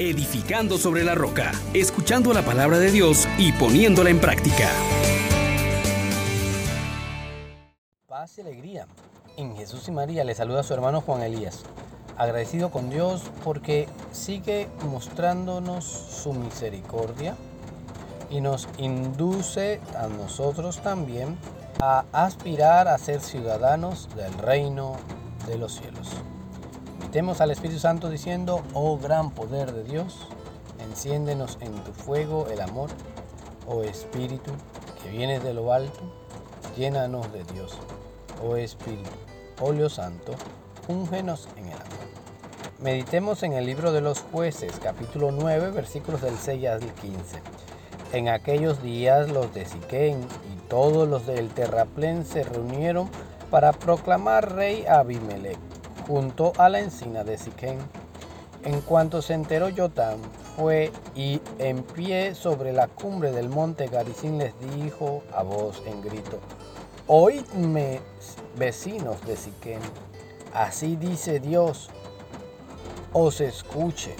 edificando sobre la roca, escuchando la palabra de Dios y poniéndola en práctica. Paz y alegría. En Jesús y María le saluda a su hermano Juan Elías. Agradecido con Dios porque sigue mostrándonos su misericordia y nos induce a nosotros también a aspirar a ser ciudadanos del reino de los cielos. Invitemos al Espíritu Santo diciendo, oh gran poder de Dios, enciéndenos en tu fuego el amor, oh Espíritu que vienes de lo alto, llénanos de Dios, oh Espíritu, óleo santo, úngenos en el amor. Meditemos en el libro de los jueces, capítulo 9, versículos del 6 al 15. En aquellos días los de Siquén y todos los del terraplén se reunieron para proclamar rey a Abimelech junto a la encina de Siquén. En cuanto se enteró Jotam, fue y en pie sobre la cumbre del monte Garicín les dijo a voz en grito, Oídme, vecinos de Siquén, así dice Dios, os escuche.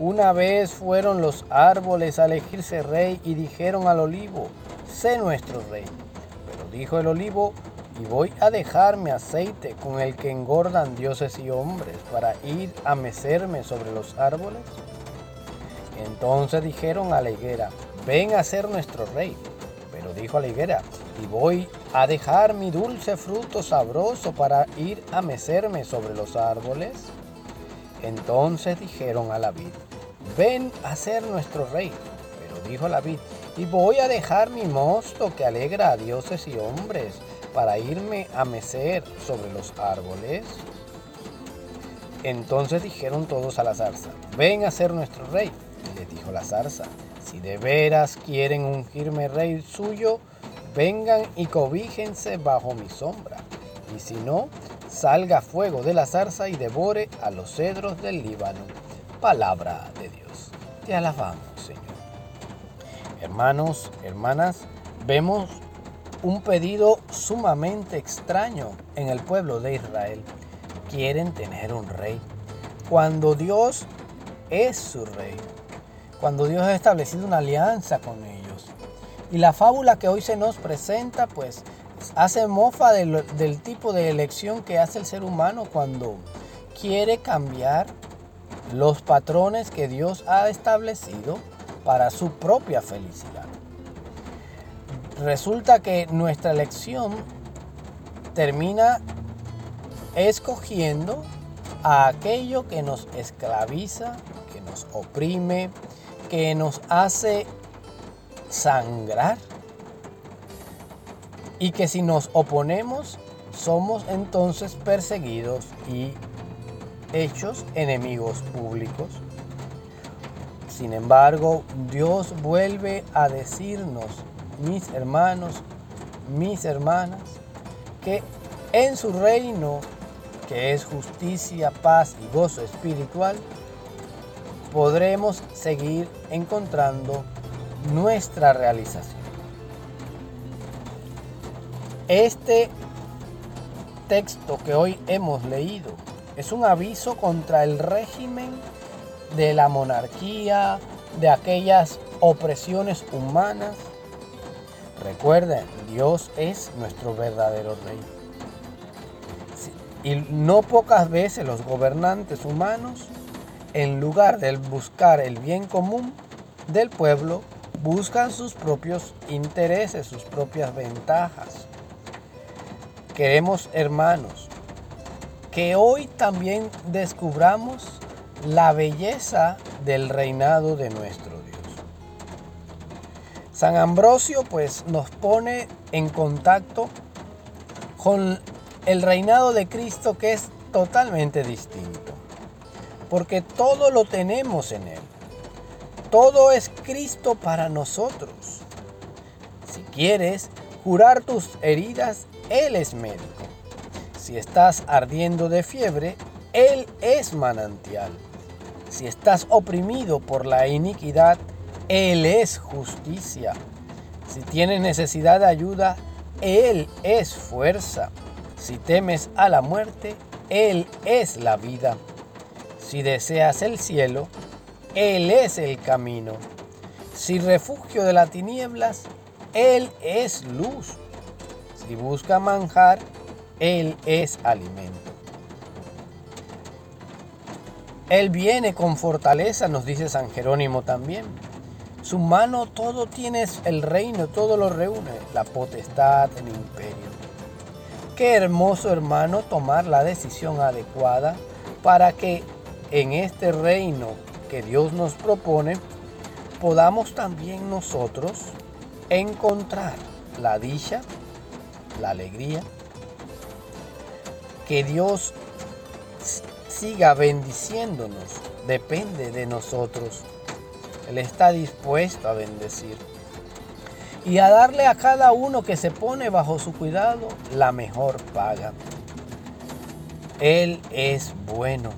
Una vez fueron los árboles a elegirse rey y dijeron al olivo, sé nuestro rey. Pero dijo el olivo, y voy a dejar mi aceite con el que engordan dioses y hombres para ir a mecerme sobre los árboles. Entonces dijeron a la higuera, ven a ser nuestro rey. Pero dijo a la higuera, y voy a dejar mi dulce fruto sabroso para ir a mecerme sobre los árboles. Entonces dijeron a la vid, ven a ser nuestro rey. Dijo la vid, y voy a dejar mi mosto que alegra a dioses y hombres para irme a mecer sobre los árboles. Entonces dijeron todos a la zarza, ven a ser nuestro rey. Y le dijo la zarza, si de veras quieren ungirme rey suyo, vengan y cobíjense bajo mi sombra. Y si no, salga fuego de la zarza y devore a los cedros del Líbano. Palabra de Dios. Te alabamos. Hermanos, hermanas, vemos un pedido sumamente extraño en el pueblo de Israel. Quieren tener un rey. Cuando Dios es su rey. Cuando Dios ha establecido una alianza con ellos. Y la fábula que hoy se nos presenta, pues, hace mofa del, tipo de elección que hace el ser humano cuando quiere cambiar los patrones que Dios ha establecido para su propia felicidad. Resulta que nuestra elección termina escogiendo a aquello que nos esclaviza, que nos oprime, que nos hace sangrar y que si nos oponemos somos entonces perseguidos y hechos enemigos públicos. Sin embargo, Dios vuelve a decirnos, mis hermanos, mis hermanas, que en su reino, que es justicia, paz y gozo espiritual, podremos seguir encontrando nuestra realización. Este texto que hoy hemos leído es un aviso contra el régimen de la monarquía, de aquellas opresiones humanas. Recuerden, Dios es nuestro verdadero rey. Y no pocas veces los gobernantes humanos, en lugar de buscar el bien común del pueblo, buscan sus propios intereses, sus propias ventajas. Queremos, hermanos, que hoy también descubramos la belleza del reinado de nuestro Dios. San Ambrosio pues nos pone en contacto con el reinado de Cristo que es totalmente distinto, porque todo lo tenemos en Él. Todo es Cristo para nosotros. Si quieres curar tus heridas, él es médico. Si estás ardiendo de fiebre, Él es manantial. Si estás oprimido por la iniquidad, Él es justicia. Si tienes necesidad de ayuda, Él es fuerza. Si temes a la muerte, Él es la vida. Si deseas el cielo, Él es el camino. Si refugio de las tinieblas, Él es luz. Si busca manjar, Él es alimento. Él viene con fortaleza, nos dice San Jerónimo también. Su mano todo tiene el reino, todo lo reúne, la potestad, el imperio. Qué hermoso hermano tomar la decisión adecuada para que en este reino que Dios nos propone podamos también nosotros encontrar la dicha, la alegría, que Dios siga bendiciéndonos depende de nosotros. Él está dispuesto a bendecir y a darle a cada uno que se pone bajo su cuidado la mejor paga. Él es bueno.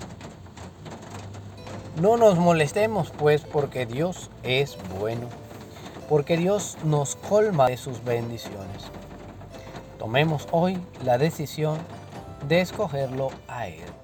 No nos molestemos pues porque Dios es bueno, porque Dios nos colma de sus bendiciones. Tomemos hoy la decisión de escogerlo a Él